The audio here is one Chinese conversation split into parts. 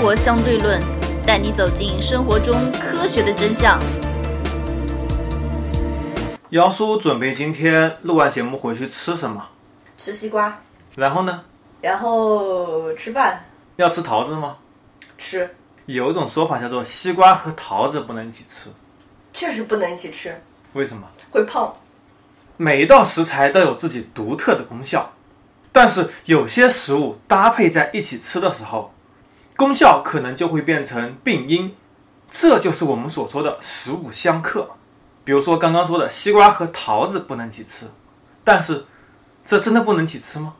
活相对论》，带你走进生活中科学的真相。姚叔准备今天录完节目回去吃什么？吃西瓜，然后呢？然后吃饭，要吃桃子吗？吃，有一种说法叫做西瓜和桃子不能一起吃，确实不能一起吃，为什么？会胖。每一道食材都有自己独特的功效，但是有些食物搭配在一起吃的时候，功效可能就会变成病因，这就是我们所说的食物相克。比如说刚刚说的西瓜和桃子不能一起吃，但是这真的不能一起吃吗？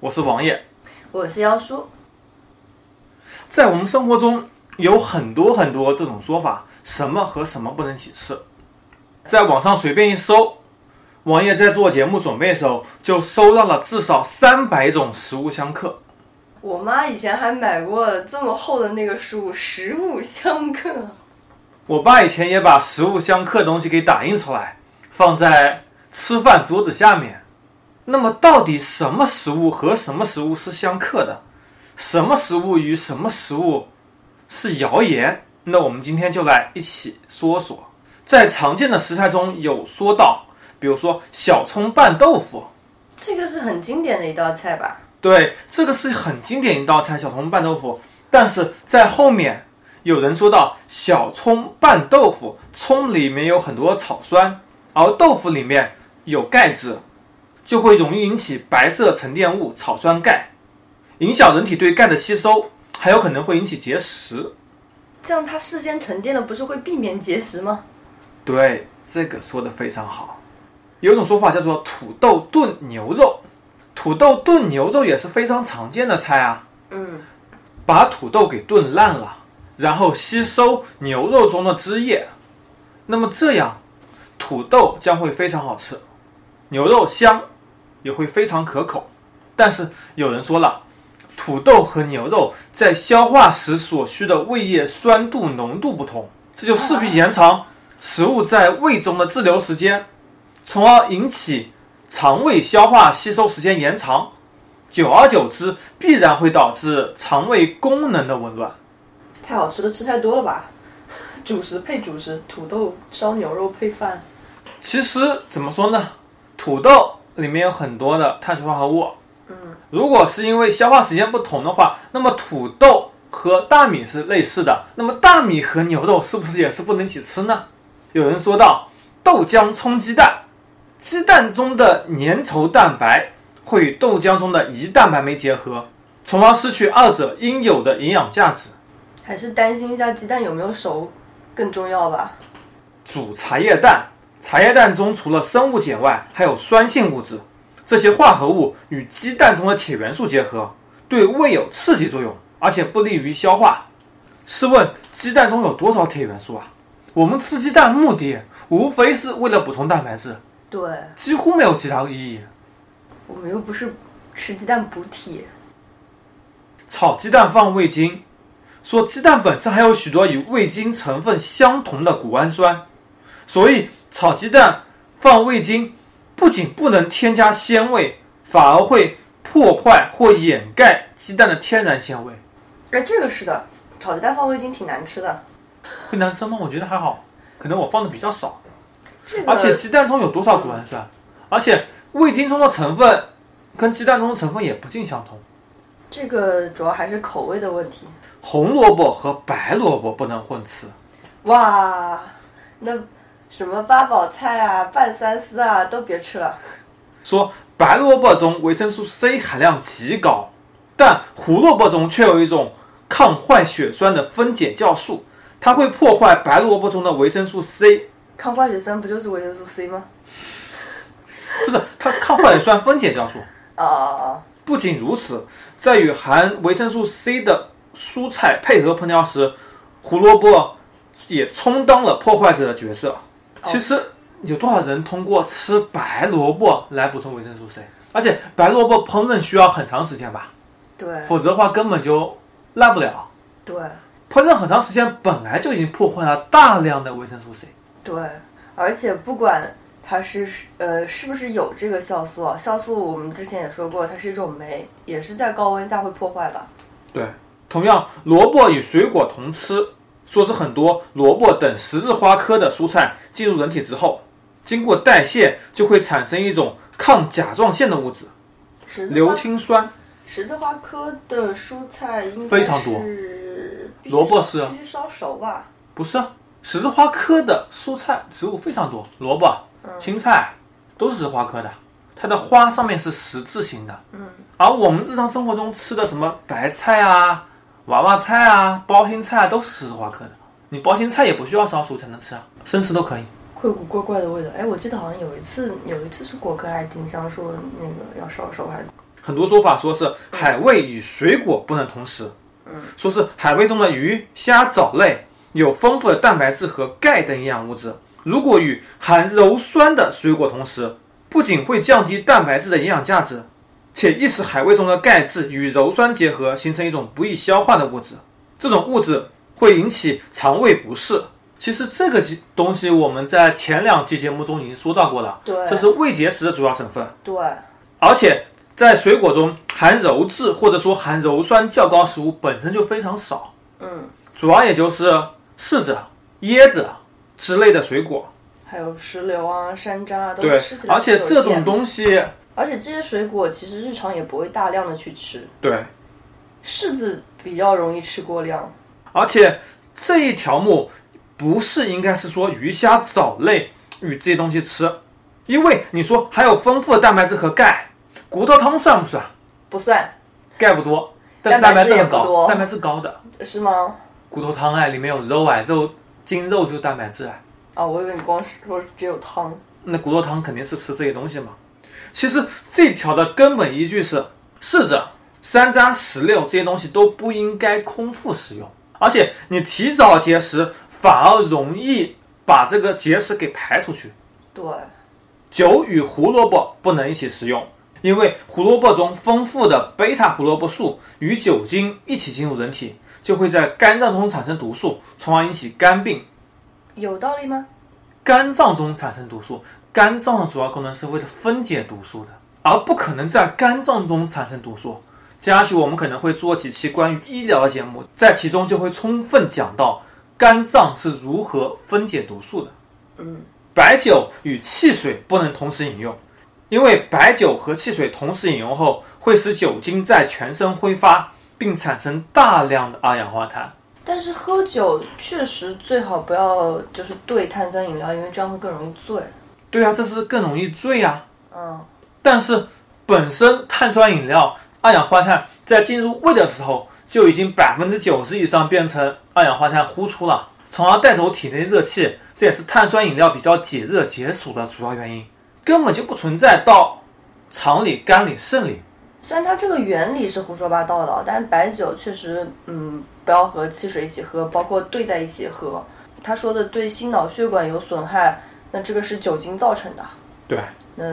我是王爷，我是妖叔，在我们生活中有很多很多这种说法，什么和什么不能一起吃，在网上随便一搜。王爷在做节目准备的时候，就搜到了至少三百种食物相克。我妈以前还买过这么厚的那个书《食物相克》。我爸以前也把食物相克的东西给打印出来，放在吃饭桌子下面。那么，到底什么食物和什么食物是相克的？什么食物与什么食物是谣言？那我们今天就来一起说说。在常见的食材中有说到。比如说小葱拌豆腐，这个是很经典的一道菜吧？对，这个是很经典一道菜，小葱拌豆腐。但是在后面有人说到小葱拌豆腐，葱里面有很多草酸，而豆腐里面有钙质，就会容易引起白色沉淀物草酸钙，影响人体对钙的吸收，还有可能会引起结石。这样它事先沉淀了，不是会避免结石吗？对，这个说的非常好。有种说法叫做土豆炖牛肉，土豆炖牛肉也是非常常见的菜啊。嗯，把土豆给炖烂了，然后吸收牛肉中的汁液，那么这样土豆将会非常好吃，牛肉香，也会非常可口。但是有人说了，土豆和牛肉在消化时所需的胃液酸度浓度不同，这就势必延长食物在胃中的滞留时间。从而引起肠胃消化吸收时间延长，久而久之必然会导致肠胃功能的紊乱。太好吃的吃太多了吧？主食配主食，土豆烧牛肉配饭。其实怎么说呢？土豆里面有很多的碳水化合物。嗯，如果是因为消化时间不同的话，那么土豆和大米是类似的。那么大米和牛肉是不是也是不能一起吃呢？有人说到豆浆冲鸡蛋。鸡蛋中的粘稠蛋白会与豆浆中的胰蛋白酶结合，从而失去二者应有的营养价值。还是担心一下鸡蛋有没有熟更重要吧。煮茶叶蛋，茶叶蛋中除了生物碱外，还有酸性物质，这些化合物与鸡蛋中的铁元素结合，对胃有刺激作用，而且不利于消化。试问鸡蛋中有多少铁元素啊？我们吃鸡蛋目的无非是为了补充蛋白质。对，几乎没有其他意义。我们又不是吃鸡蛋补铁。炒鸡蛋放味精，说鸡蛋本身还有许多与味精成分相同的谷氨酸，所以炒鸡蛋放味精不仅不能添加鲜味，反而会破坏或掩盖鸡蛋的天然鲜味。哎，这个是的，炒鸡蛋放味精挺难吃的。会难吃吗？我觉得还好，可能我放的比较少。这个而且鸡蛋中有多少谷氨酸？而且味精中的成分跟鸡蛋中的成分也不尽相同。这个主要还是口味的问题。红萝卜和白萝卜不能混吃。哇，那什么八宝菜啊、拌三丝啊都别吃了。说白萝卜中维生素 C 含量极高，但胡萝卜中却有一种抗坏血酸的分解酵素，它会破坏白萝卜中的维生素 C。抗坏血酸不就是维生素 C 吗？不是，它抗坏血酸分解酵素。啊啊啊！不仅如此，在与含维生素 C 的蔬菜配合烹调时，胡萝卜也充当了破坏者的角色。其实有多少人通过吃白萝卜来补充维生素 C？而且白萝卜烹饪需要很长时间吧？对否则的话根本就烂不了。对烹饪很长时间本来就已经破坏了大量的维生素 C。对，而且不管它是呃是不是有这个酵素啊，酵素我们之前也说过，它是一种酶，也是在高温下会破坏的。对，同样，萝卜与水果同吃，说是很多萝卜等十字花科的蔬菜进入人体之后，经过代谢就会产生一种抗甲状腺的物质硫氰酸。十字花科的蔬菜应该非常多萝卜是啊必须烧熟吧？不是啊，十字花科的蔬菜植物非常多，萝卜、青菜都是十字花科的，它的花上面是十字形的。嗯，而我们日常生活中吃的什么白菜啊、娃娃菜啊、包心菜啊，都是十字花科的。你包心菜也不需要烧熟才能吃啊，生吃都可以。会有股怪怪的味道。哎，我记得好像有一次，有一次是果壳还是丁香说那个要烧熟还是很多说法说是海味与水果不能同食，嗯，说是海味中的鱼、虾、藻类有丰富的蛋白质和钙等营养物质，如果与含鞣酸的水果同食，不仅会降低蛋白质的营养价值，且易使海味中的钙质与鞣酸结合，形成一种不易消化的物质，这种物质会引起肠胃不适。其实这个东西我们在前两期节目中已经说到过了，对。这是胃结石的主要成分。对，而且在水果中含鞣质或者说含鞣酸较高食物本身就非常少，嗯，主要也就是柿子、椰子之类的水果。还有石榴啊、山楂啊，都对吃起，来而且这种东西，而且这些水果其实日常也不会大量的去吃，对，柿子比较容易吃过量。而且这一条目不是应该是说鱼虾藻类与这些东西吃，因为你说还有丰富的蛋白质和钙，骨头汤算不算？不算钙不多，但是蛋蛋白质白质很高，也不多蛋白质高的是吗？骨头汤哎，里面有肉哎，肉精肉就是蛋白质哎。啊，我以为你光说只有汤。那骨头汤肯定是吃这些东西嘛。其实这条的根本依据是柿子、山楂、石榴这些东西都不应该空腹食用，而且你提早节食反而容易把这个结石给排出去。对，酒与胡萝卜不能一起食用，因为胡萝卜中丰富的贝塔胡萝卜素与酒精一起进入人体，就会在肝脏中产生毒素，从而引起肝病。有道理吗？肝脏中产生毒素，肝脏的主要功能是为了分解毒素的，而不可能在肝脏中产生毒素。接下去我们可能会做几期关于医疗的节目，在其中就会充分讲到肝脏是如何分解毒素的。嗯，白酒与汽水不能同时饮用，因为白酒和汽水同时饮用后，会使酒精在全身挥发，并产生大量的二氧化碳。但是喝酒确实最好不要就是兑碳酸饮料，因为这样会更容易醉。对啊，这是更容易醉啊。嗯，但是本身碳酸饮料二氧化碳在进入胃的时候就已经百分之九十以上变成二氧化碳呼出了，从而带走体内热气，这也是碳酸饮料比较解热解暑的主要原因，根本就不存在到肠里、肝里、肾里。虽然它这个原理是胡说八道的，但白酒确实，嗯，不要和汽水一起喝，包括兑在一起喝。他说的对心脑血管有损害，那这个是酒精造成的。对，那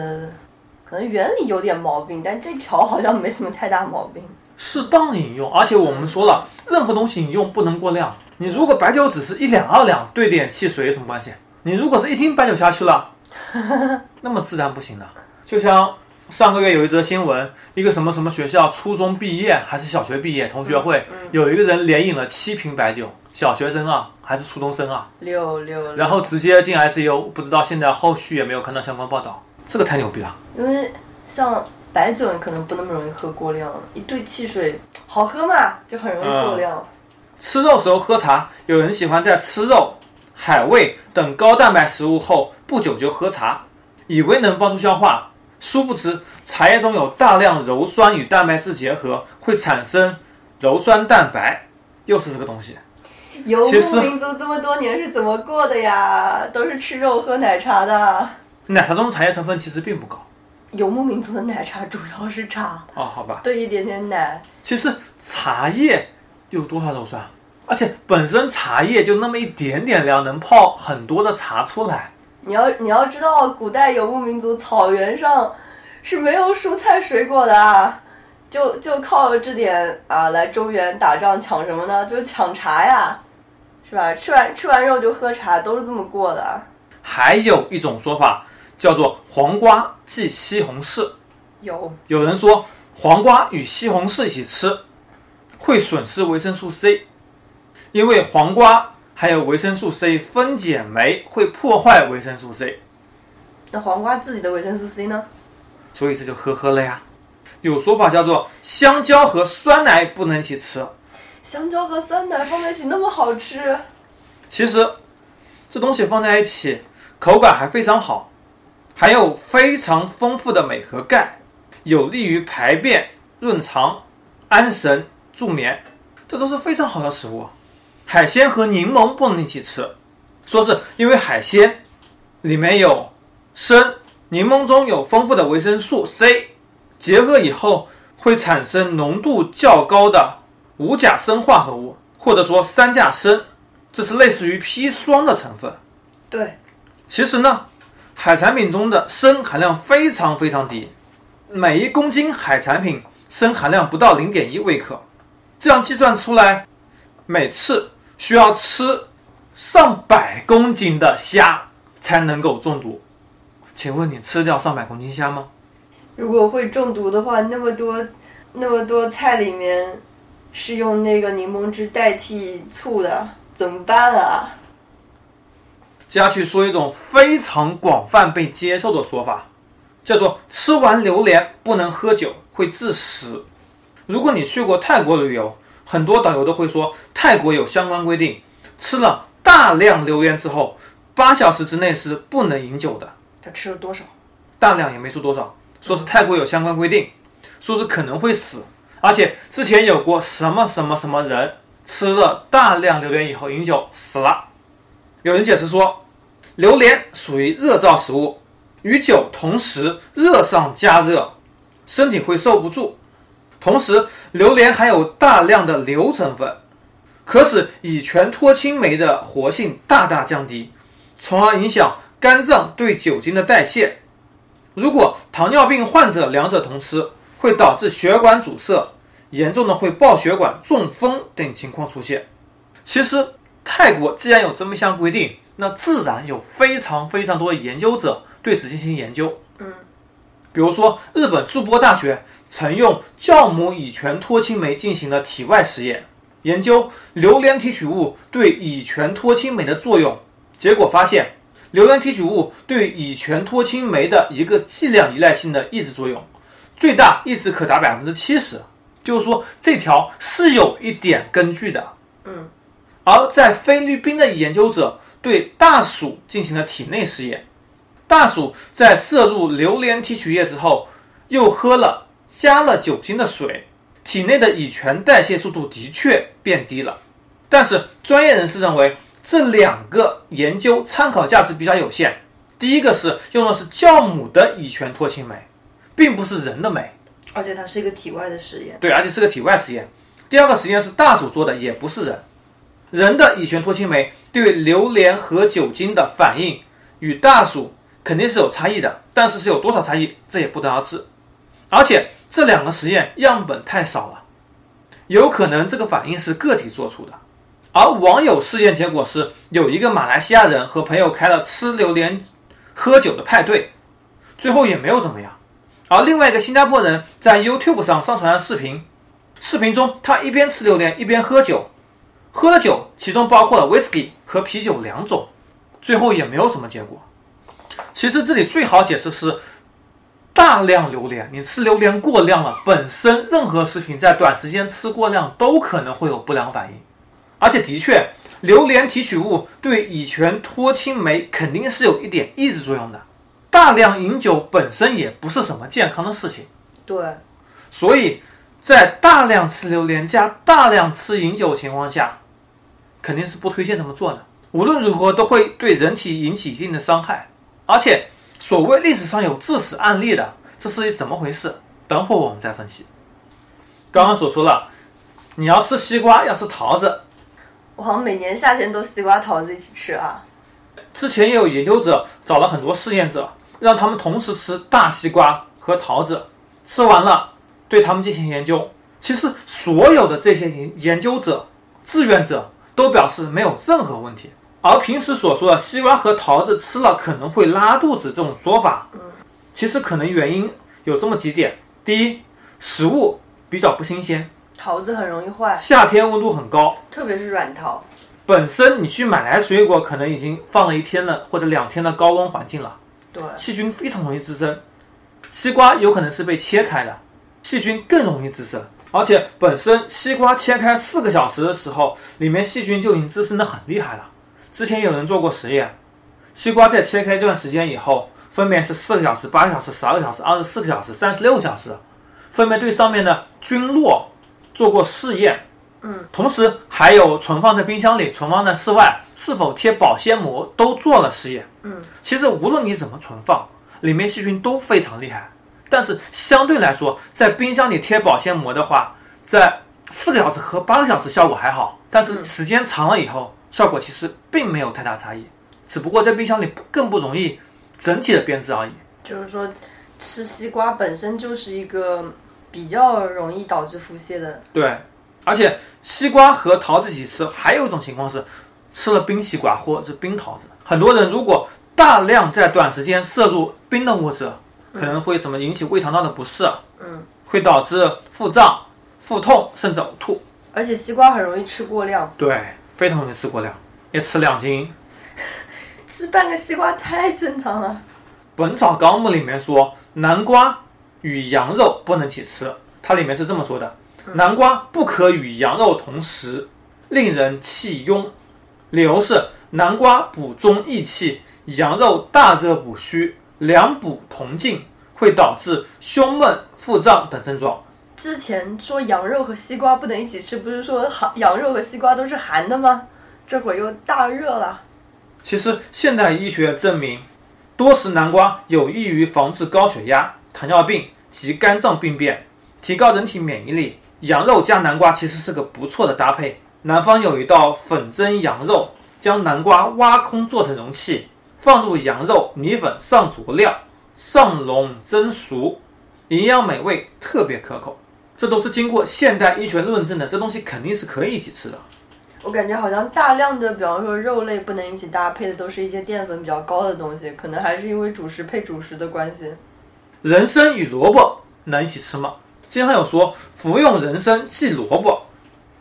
可能原理有点毛病，但这条好像没什么太大毛病。适当饮用，而且我们说了，任何东西饮用不能过量。你如果白酒只是一两二两兑点汽水有什么关系？你如果是一斤白酒下去了，那么自然不行的。就像上个月有一则新闻，一个什么什么学校初中毕业还是小学毕业同学会，有一个人连饮了七瓶白酒，小学生啊还是初中生啊，六六，然后直接进 ICU，不知道现在后续也没有看到相关报道，这个太牛逼了。因为像白酒，你可能不那么容易喝过量，一兑汽水好喝嘛，就很容易过量。吃肉时候喝茶，有人喜欢在吃肉、海味等高蛋白食物后不久就喝茶，以为能帮助消化，殊不知茶叶中有大量鞣酸与蛋白质结合，会产生鞣酸蛋白，又是这个东西。游牧民族这么多年是怎么过的呀？都是吃肉喝奶茶的。奶茶中的茶叶成分其实并不高游牧民族的奶茶主要是茶，哦，好吧。兑一点点奶。其实茶叶有多少鞣酸？而且本身茶叶就那么一点点量，能泡很多的茶出来。你要你要知道，古代游牧民族草原上是没有蔬菜水果的啊，就就靠这点啊来中原打仗抢什么呢？就抢茶呀，是吧？吃完吃完肉就喝茶，都是这么过的啊。还有一种说法叫做黄瓜忌西红柿。有有人说黄瓜与西红柿一起吃，会损失维生素 C，因为黄瓜还有维生素 C 分解酶会破坏维生素 C，那黄瓜自己的维生素 C 呢？所以这就呵呵了呀。有说法叫做香蕉和酸奶不能一起吃，香蕉和酸奶放在一起那么好吃，其实这东西放在一起口感还非常好，含有非常丰富的镁和钙，有利于排便、润肠、安神、助眠，这都是非常好的食物。海鲜和柠檬不能一起吃，说是因为海鲜里面有砷，柠檬中有丰富的维生素 C，结合以后会产生浓度较高的五甲砷化合物，或者说三价砷，这是类似于砒霜的成分。对，其实呢，海产品中的砷含量非常非常低，每一公斤海产品砷含量不到零点一微克，这样计算出来，每次需要吃上百公斤的虾才能够中毒。请问你吃掉上百公斤虾吗？如果会中毒的话，那么多那么多菜里面是用那个柠檬汁代替醋的，怎么办啊？接下去说一种非常广泛被接受的说法，叫做吃完榴莲不能喝酒，会致死。如果你去过泰国旅游，很多导游都会说，泰国有相关规定，吃了大量榴莲之后，八小时之内是不能饮酒的。他吃了多少？大量也没说多少，说是泰国有相关规定，说是可能会死，而且之前有过什么什么什么人吃了大量榴莲以后饮酒死了。有人解释说，榴莲属于热燥食物，与酒同时热上加热，身体会受不住。同时，榴莲含有大量的硫成分，可使乙醛脱氢酶的活性大大降低，从而影响肝脏对酒精的代谢。如果糖尿病患者两者同吃，会导致血管阻塞，严重的会爆血管、中风等情况出现。其实，泰国既然有这么一项规定，那自然有非常非常多的研究者对此进行研究。比如说，日本筑波大学曾用酵母乙醛脱氢酶进行了体外实验，研究榴莲提取物对乙醛脱氢酶的作用。结果发现，榴莲提取物对乙醛脱氢酶的一个剂量依赖性的抑制作用，最大抑制可达百分之七十。就是说，这条是有一点根据的。嗯，而在菲律宾的研究者对大鼠进行了体内实验，大鼠在摄入榴莲提取液之后，又喝了加了酒精的水，体内的乙醛代谢速度的确变低了。但是专业人士认为，这两个研究参考价值比较有限。第一个是用的是酵母的乙醛脱氢酶，并不是人的酶。而且它是一个体外的实验。对，而且是个体外实验。第二个实验是大鼠做的，也不是人。人的乙醛脱氢酶对榴莲和酒精的反应与大鼠肯定是有差异的，但是是有多少差异，这也不得而知。而且这两个实验样本太少了，有可能这个反应是个体做出的。而网友试验结果是，有一个马来西亚人和朋友开了吃榴莲、喝酒的派对，最后也没有怎么样。而另外一个新加坡人在 YouTube 上上传了视频，视频中他一边吃榴莲一边喝酒，喝了酒，其中包括了 whisky 和啤酒两种，最后也没有什么结果。其实这里最好解释是大量榴莲，你吃榴莲过量了，本身任何食品在短时间吃过量都可能会有不良反应，而且的确，榴莲提取物对乙醛脱氢酶肯定是有一点抑制作用的。大量饮酒本身也不是什么健康的事情，对，所以在大量吃榴莲加大量吃饮酒情况下，肯定是不推荐这么做的。无论如何都会对人体引起一定的伤害，而且所谓历史上有致死案例的，这是怎么回事？等会儿我们再分析。刚刚所说了，你要吃西瓜，要吃桃子，我好像每年夏天都西瓜桃子一起吃啊。之前也有研究者找了很多试验者，让他们同时吃大西瓜和桃子，吃完了对他们进行研究。其实所有的这些研研究者、志愿者都表示没有任何问题。而平时所说的西瓜和桃子吃了可能会拉肚子这种说法，其实可能原因有这么几点：第一，食物比较不新鲜，桃子很容易坏，夏天温度很高，特别是软桃。本身你去买来水果，可能已经放了一天了或者两天的高温环境了，对，细菌非常容易滋生。西瓜有可能是被切开的，细菌更容易滋生。而且本身西瓜切开四个小时的时候，里面细菌就已经滋生的很厉害了。之前有人做过实验，西瓜在切开一段时间以后，分别是四个小时、八个小时、十二个小时、二十四个小时、三十六个小时，分别对上面的菌落做过试验。嗯，同时还有存放在冰箱里、存放在室外，是否贴保鲜膜都做了试验。嗯，其实无论你怎么存放，里面细菌都非常厉害。但是相对来说，在冰箱里贴保鲜膜的话，在四个小时和八个小时效果还好，但是时间长了以后，效果其实并没有太大差异，只不过在冰箱里更不容易整体的变质而已。就是说，吃西瓜本身就是一个比较容易导致腹泻的。对，而且西瓜和桃子一起吃，还有一种情况是吃了冰西瓜或者冰桃子。很多人如果大量在短时间摄入冰的物质，可能会什么引起胃肠道的不适，嗯，会导致腹胀、腹痛，甚至呕吐。而且西瓜很容易吃过量，对，非常容易吃过量，一吃两斤。吃半个西瓜太正常了。《本草纲目》里面说，南瓜与羊肉不能一起吃，它里面是这么说的：南瓜不可与羊肉同食，令人气壅。理由是南瓜补中益气，羊肉大热补虚，两补同进，会导致胸闷、腹胀等症状。之前说羊肉和西瓜不能一起吃，不是说寒羊肉和西瓜都是寒的吗？这会儿又大热了。其实现代医学证明，多食南瓜有益于防治高血压、糖尿病及肝脏病变，提高人体免疫力。羊肉加南瓜其实是个不错的搭配。南方有一道粉蒸羊肉，将南瓜挖空做成容器，放入羊肉、米粉上佐料，上笼蒸熟，营养美味，特别可口。这都是经过现代医学论证的，这东西肯定是可以一起吃的。我感觉好像大量的，比方说肉类不能一起搭配的，都是一些淀粉比较高的东西，可能还是因为主食配主食的关系。人参与萝卜能一起吃吗？经常有说服用人参忌萝卜，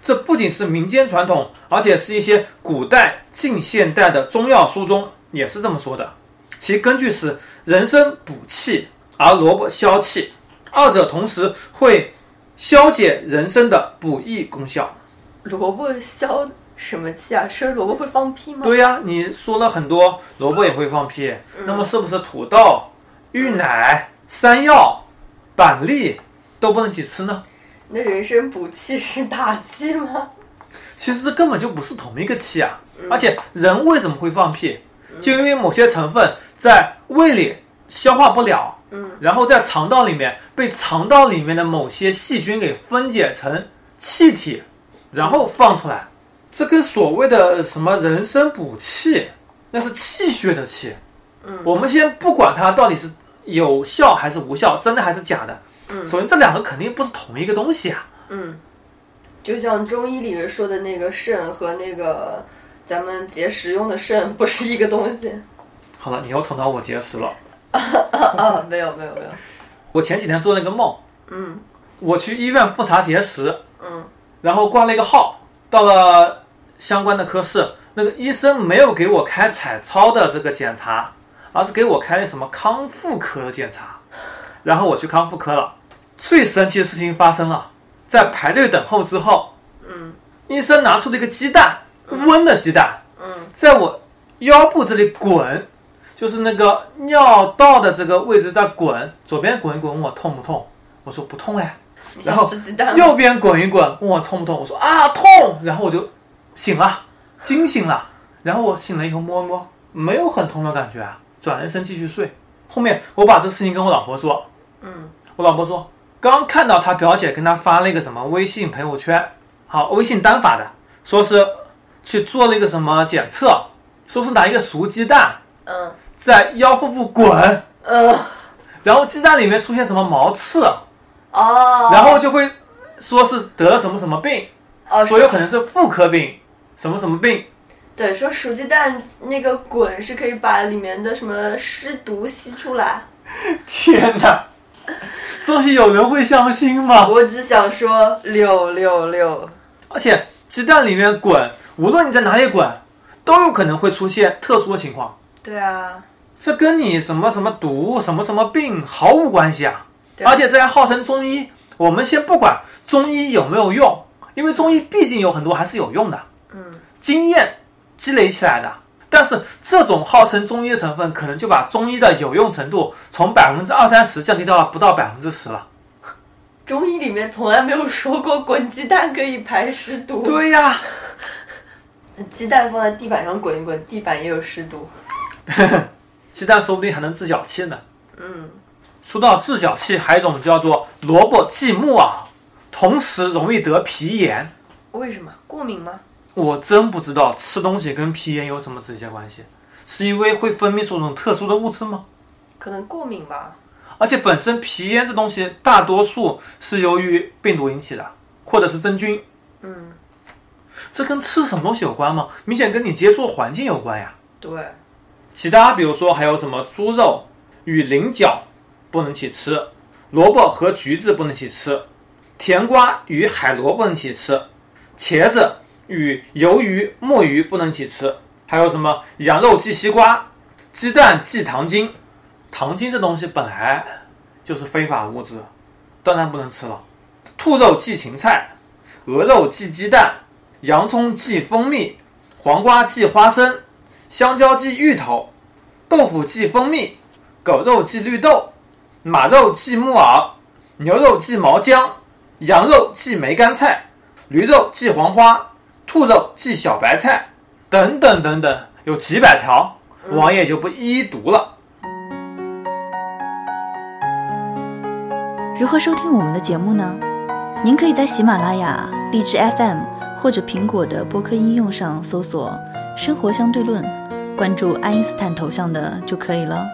这不仅是民间传统，而且是一些古代、近现代的中药书中也是这么说的。其根据是人参补气，而萝卜消气，二者同时会消解人参的补益功效。萝卜消什么气啊？吃了萝卜会放屁吗？对呀、你说了很多，萝卜也会放屁，那么是不是土豆、芋奶、山药、板栗都不能一起吃呢？那人参补气是打气吗？其实这根本就不是同一个气啊！而且人为什么会放屁？就因为某些成分在胃里消化不了，嗯，然后在肠道里面被肠道里面的某些细菌给分解成气体，然后放出来。这跟所谓的什么人参补气，那是气血的气。嗯，我们先不管它到底是有效还是无效，真的还是假的。嗯首先这两个肯定不是同一个东西啊。嗯，就像中医里面说的那个肾和那个咱们节食用的肾不是一个东西。好了，你又捅到我结石了。啊啊，没有没有没有。我前几天做了一个梦，嗯。我去医院复查结石，嗯。然后挂了一个号，到了相关的科室，那个医生没有给我开彩超的这个检查，而是给我开什么康复科的检查。然后我去康复科了，最神奇的事情发生了，在排队等候之后，嗯。医生拿出了一个鸡蛋，温的鸡蛋，嗯。在我腰部这里滚，就是那个尿道的这个位置在滚，左边滚一滚，问我痛不痛？我说不痛哎。然后？右边滚一滚，问我痛不痛？我说啊痛，然后我就醒了，惊醒了。然后我醒了以后摸一摸，没有很痛的感觉啊，转了身继续睡。后面我把这个事情跟我老婆说，嗯我老婆说刚看到她表姐跟她发了一个什么微信朋友圈，好微信单发的，说是去做了一个什么检测，说是拿一个熟鸡蛋嗯在腰腹部滚，嗯然后鸡蛋里面出现什么毛刺，哦，然后就会说是得了什么什么病。哦说有可能是妇科病，什么什么病，对说熟鸡蛋那个滚是可以把里面的什么湿毒吸出来。天哪！这东西有人会相信吗？我只想说六六六。而且鸡蛋里面滚，无论你在哪里滚，都有可能会出现特殊的情况。对啊，这跟你什么什么毒、什么什么病毫无关系啊！而且这还号称中医，我们先不管中医有没有用，因为中医毕竟有很多还是有用的，嗯，经验积累起来的。但是这种号称中医的成分，可能就把中医的有用程度从百分之二三十降低到了不到百分之十了。中医里面从来没有说过滚鸡蛋可以排湿毒。对呀，鸡蛋放在地板上滚一滚，地板也有湿毒。鸡蛋说不定还能治脚气呢。嗯，说到治脚气，还有一种叫做萝卜忌木耳，同时容易得皮炎。为什么？过敏吗？我真不知道吃东西跟皮炎有什么直接关系，是因为会分泌出这种特殊的物质吗？可能过敏吧。而且本身皮炎这东西大多数是由于病毒引起的，或者是真菌，嗯，这跟吃什么东西有关吗？明显跟你接触的环境有关呀。对，其他比如说还有什么猪肉与菱角不能一起吃，萝卜和橘子不能一起吃，甜瓜与海螺不能一起吃，茄子与鱿鱼、墨鱼不能一起吃，还有什么羊肉忌西瓜，鸡蛋忌糖精。糖精这东西本来就是非法物质，当然不能吃了。兔肉忌芹菜，鹅肉忌鸡蛋，洋葱忌蜂蜜，黄瓜忌花生。香蕉忌芋头，豆腐忌蜂蜜，狗肉忌绿豆，马肉忌木耳，牛肉忌毛姜，羊肉忌梅干菜，驴肉忌黄花，兔肉忌小白菜，等等等等，有几百条，王爷就不一一读了。如何收听我们的节目呢？您可以在喜马拉雅、荔枝 FM 或者苹果的播客应用上搜索“生活相对论”，关注爱因斯坦头像的就可以了。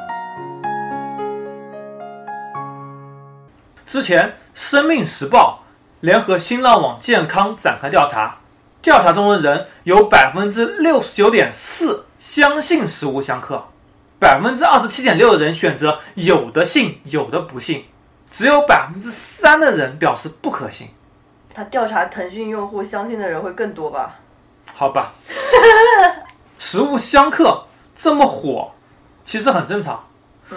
之前，《生命时报》联合新浪网健康展开调查，调查中的人有百分之六十九点四相信食物相克，百分之二十七点六的人选择有的信，有的不信。只有百分之三的人表示不可信，他调查腾讯用户相信的人会更多吧？好吧。食物相克这么火，其实很正常。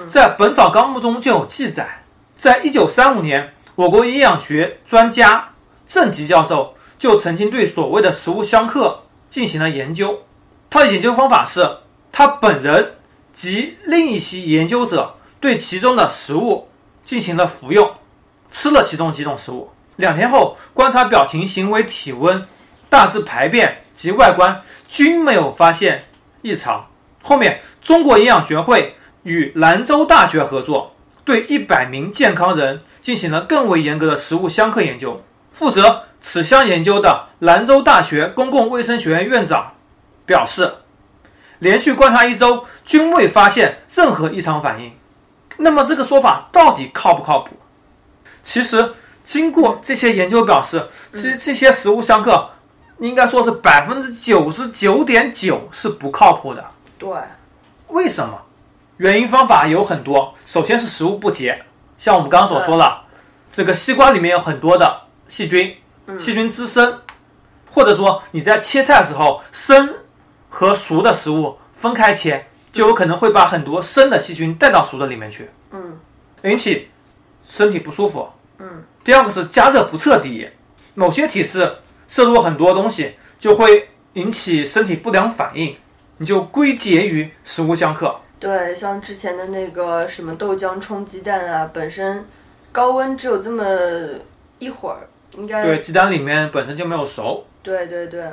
在《本草纲目》中就有记载，在一九三五年，我国营养学专家郑吉教授就曾经对所谓的食物相克进行了研究。他的研究方法是，他本人及另一些研究者对其中的食物。进行了服用，吃了其中几种食物，两天后观察表情、行为、体温、大致排便及外观均没有发现异常。后面，中国营养学会与兰州大学合作，对一百名健康人进行了更为严格的食物相克研究。负责此项研究的兰州大学公共卫生学院院长表示，连续观察一周均未发现任何异常反应。那么这个说法到底靠不靠谱？其实经过这些研究表示，其实这些食物相克应该说是百分之九十九点九是不靠谱的。对，为什么？原因方法有很多。首先是食物不洁，像我们刚刚所说的，这个西瓜里面有很多的细菌，细菌滋生，或者说你在切菜的时候，生和熟的食物分开切。就有可能会把很多生的细菌带到熟的里面去，嗯，引起身体不舒服。嗯，第二个是加热不彻底，某些体质摄入很多东西就会引起身体不良反应，你就归结于食物相克。对，像之前的那个什么豆浆冲鸡蛋啊，本身高温只有这么一会儿，应该对鸡蛋里面本身就没有熟。对对对，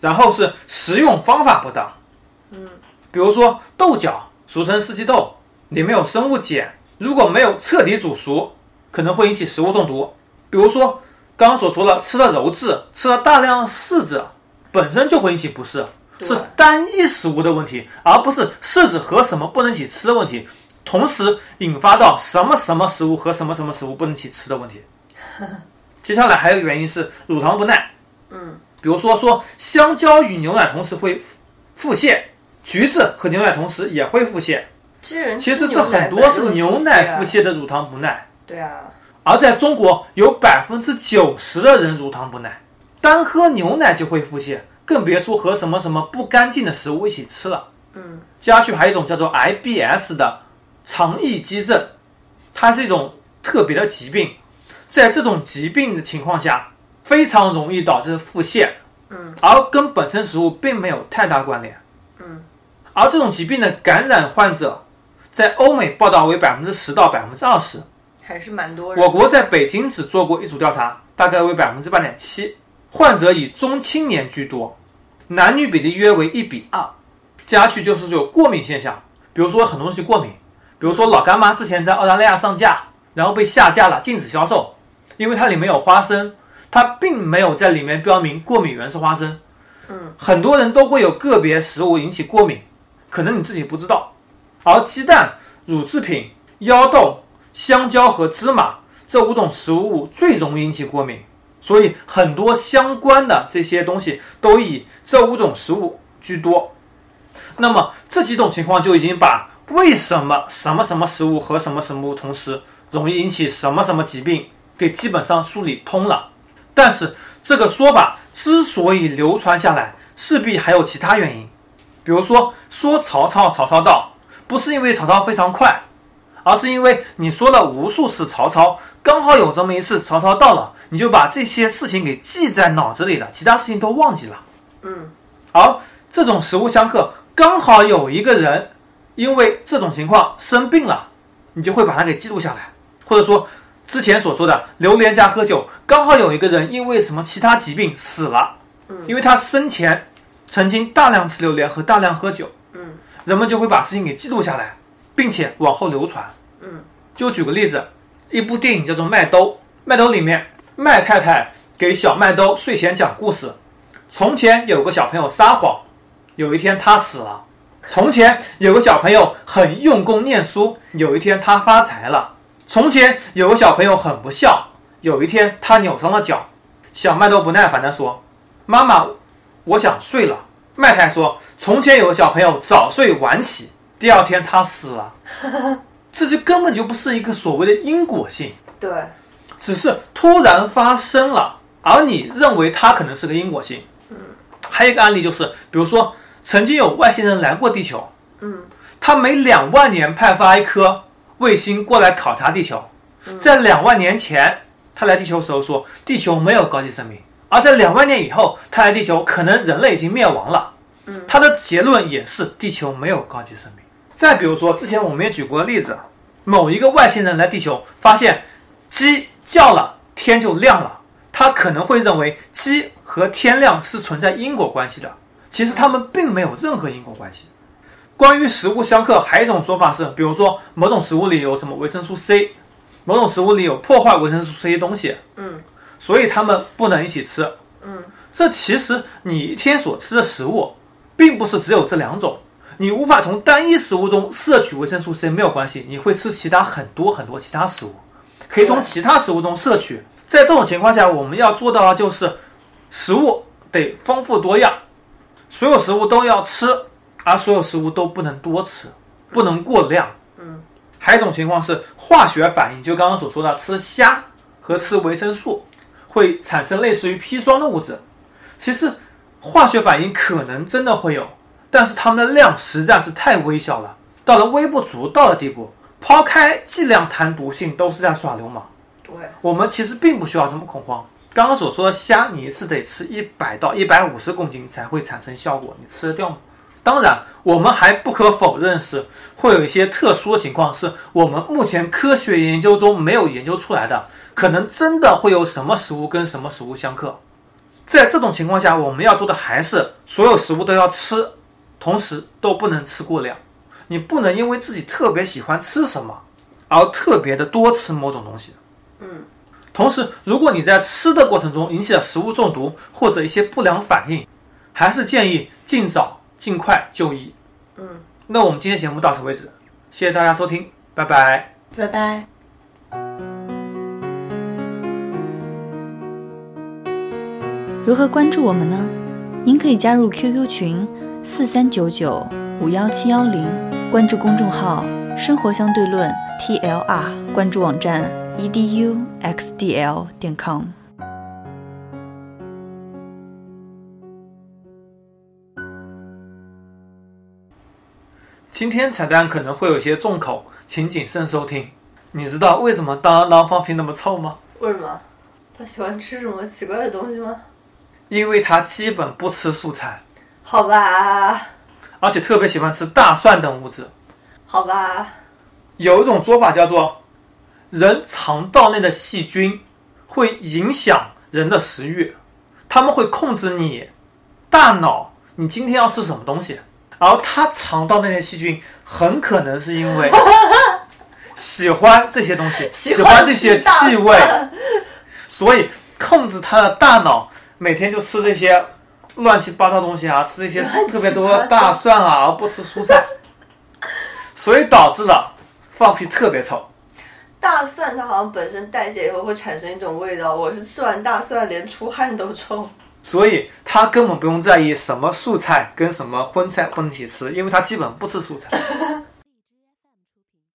然后是食用方法不当，嗯。比如说豆角，俗称四季豆，里面有生物碱，如果没有彻底煮熟，可能会引起食物中毒。比如说刚刚所说的，吃了鞣质，吃了大量柿子，本身就会引起不适，是单一食物的问题，而不是柿子和什么不能一起吃的问题，同时引发到什么什么食物和什么什么食物不能一起吃的问题。接下来还有一个原因是乳糖不耐，嗯，比如说说香蕉与牛奶同时会腹泻。橘子和牛奶同时也会腹泻，其实其实这很多是牛奶腹泻的乳糖不耐。对啊，而在中国，有百分之九十的人乳糖不耐，单喝牛奶就会腹泻，更别说和什么什么不干净的食物一起吃了。嗯，接下去还有一种叫做 IBS 的肠易激症，它是一种特别的疾病，在这种疾病的情况下，非常容易导致腹泻。嗯，而跟本身食物并没有太大关联。嗯，而这种疾病的感染患者，在欧美报道为百分之十到百分之二十。还是蛮多人。我国在北京只做过一组调查，大概为百分之八点七，患者以中青年居多，男女比例约为一比二。家去就是有过敏现象，比如说很多东西过敏，比如说老干妈之前在澳大利亚上架，然后被下架了，禁止销售，因为它里面有花生，它并没有在里面标明过敏源是花生。嗯，很多人都会有个别食物引起过敏，可能你自己不知道。而鸡蛋、乳制品、腰豆。香蕉和芝麻这五种食物最容易引起过敏，所以很多相关的这些东西都以这五种食物居多。那么这几种情况就已经把为什么什么什么食物和什么什么同时容易引起什么什么疾病给基本上梳理通了。但是这个说法之所以流传下来，势必还有其他原因，比如说说曹操，曹操到，不是因为曹操非常快。而是因为你说了无数次曹操，刚好有这么一次曹操到了，你就把这些事情给记在脑子里了，其他事情都忘记了。嗯，而这种食物相克，刚好有一个人因为这种情况生病了，你就会把它给记录下来。或者说之前所说的榴莲加喝酒，刚好有一个人因为什么其他疾病死了，因为他生前曾经大量吃榴莲和大量喝酒，嗯，人们就会把事情给记录下来，并且往后流传。嗯，就举个例子，一部电影叫做《麦兜》，麦兜里面麦太太给小麦兜睡前讲故事。从前有个小朋友撒谎，有一天他死了。从前有个小朋友很用功念书，有一天他发财了。从前有个小朋友很不孝，有一天他扭伤了脚。小麦兜不耐烦地说：“妈妈，我想睡了。”麦太说：“从前有个小朋友早睡晚起，第二天他死了。”这就根本就不是一个所谓的因果性，对，只是突然发生了，而你认为它可能是个因果性。嗯，还有一个案例就是，比如说曾经有外星人来过地球，嗯，他每两万年派发一颗卫星过来考察地球，在两万年前他来地球的时候说地球没有高级生命，而在两万年以后他来地球，可能人类已经灭亡了。嗯，他的结论也是地球没有高级生命。再比如说，之前我们也举过例子，某一个外星人来地球，发现鸡叫了，天就亮了。他可能会认为鸡和天亮是存在因果关系的，其实他们并没有任何因果关系。关于食物相克，还有一种说法是，比如说某种食物里有什么维生素 C，某种食物里有破坏维生素 C 的东西，嗯，所以他们不能一起吃，嗯，这其实你一天所吃的食物，并不是只有这两种。你无法从单一食物中摄取维生素 C 没有关系，你会吃其他很多很多其他食物，可以从其他食物中摄取。在这种情况下，我们要做到的就是食物得丰富多样，所有食物都要吃，而所有食物都不能多吃，不能过量。嗯，还有一种情况是化学反应，就刚刚所说的吃虾和吃维生素会产生类似于砒霜的物质。其实化学反应可能真的会有。但是它们的量实在是太微小了，到了微不足道的地步。抛开剂量谈毒性，都是在耍流氓。对，我们其实并不需要这么恐慌。刚刚所说的虾，你一次得吃一百到一百五十公斤才会产生效果，你吃得掉吗？当然，我们还不可否认是会有一些特殊的情况，是我们目前科学研究中没有研究出来的，可能真的会有什么食物跟什么食物相克。在这种情况下，我们要做的还是所有食物都要吃。同时都不能吃过量，你不能因为自己特别喜欢吃什么，而特别的多吃某种东西。嗯，同时，如果你在吃的过程中引起了食物中毒或者一些不良反应，还是建议尽早尽快就医。嗯，那我们今天节目到此为止，谢谢大家收听，拜拜，拜拜。如何关注我们呢？您可以加入 QQ 群。四三九九五幺七幺零，关注公众号“生活相对论 ”TLR，关注网站 eduxdl 点 com。今天彩蛋可能会有些重口，请谨慎收听。你知道为什么当当放屁那么臭吗？为什么？他喜欢吃什么奇怪的东西吗？因为他基本不吃素菜，好吧，而且特别喜欢吃大蒜等物质。好吧，有一种说法叫做，人肠道内的细菌会影响人的食欲，他们会控制你大脑，你今天要吃什么东西。而他肠道内的细菌很可能是因为 喜欢这些东西，喜欢这些气味，所以控制他的大脑每天就吃这些乱七八糟东西啊，吃那些特别多的大蒜啊，而不吃蔬菜，所以导致了放屁特别臭。大蒜它好像本身代谢以后会产生一种味道，我是吃完大蒜连出汗都臭。所以他根本不用在意什么素菜跟什么荤菜不能一起吃，因为他基本不吃素菜。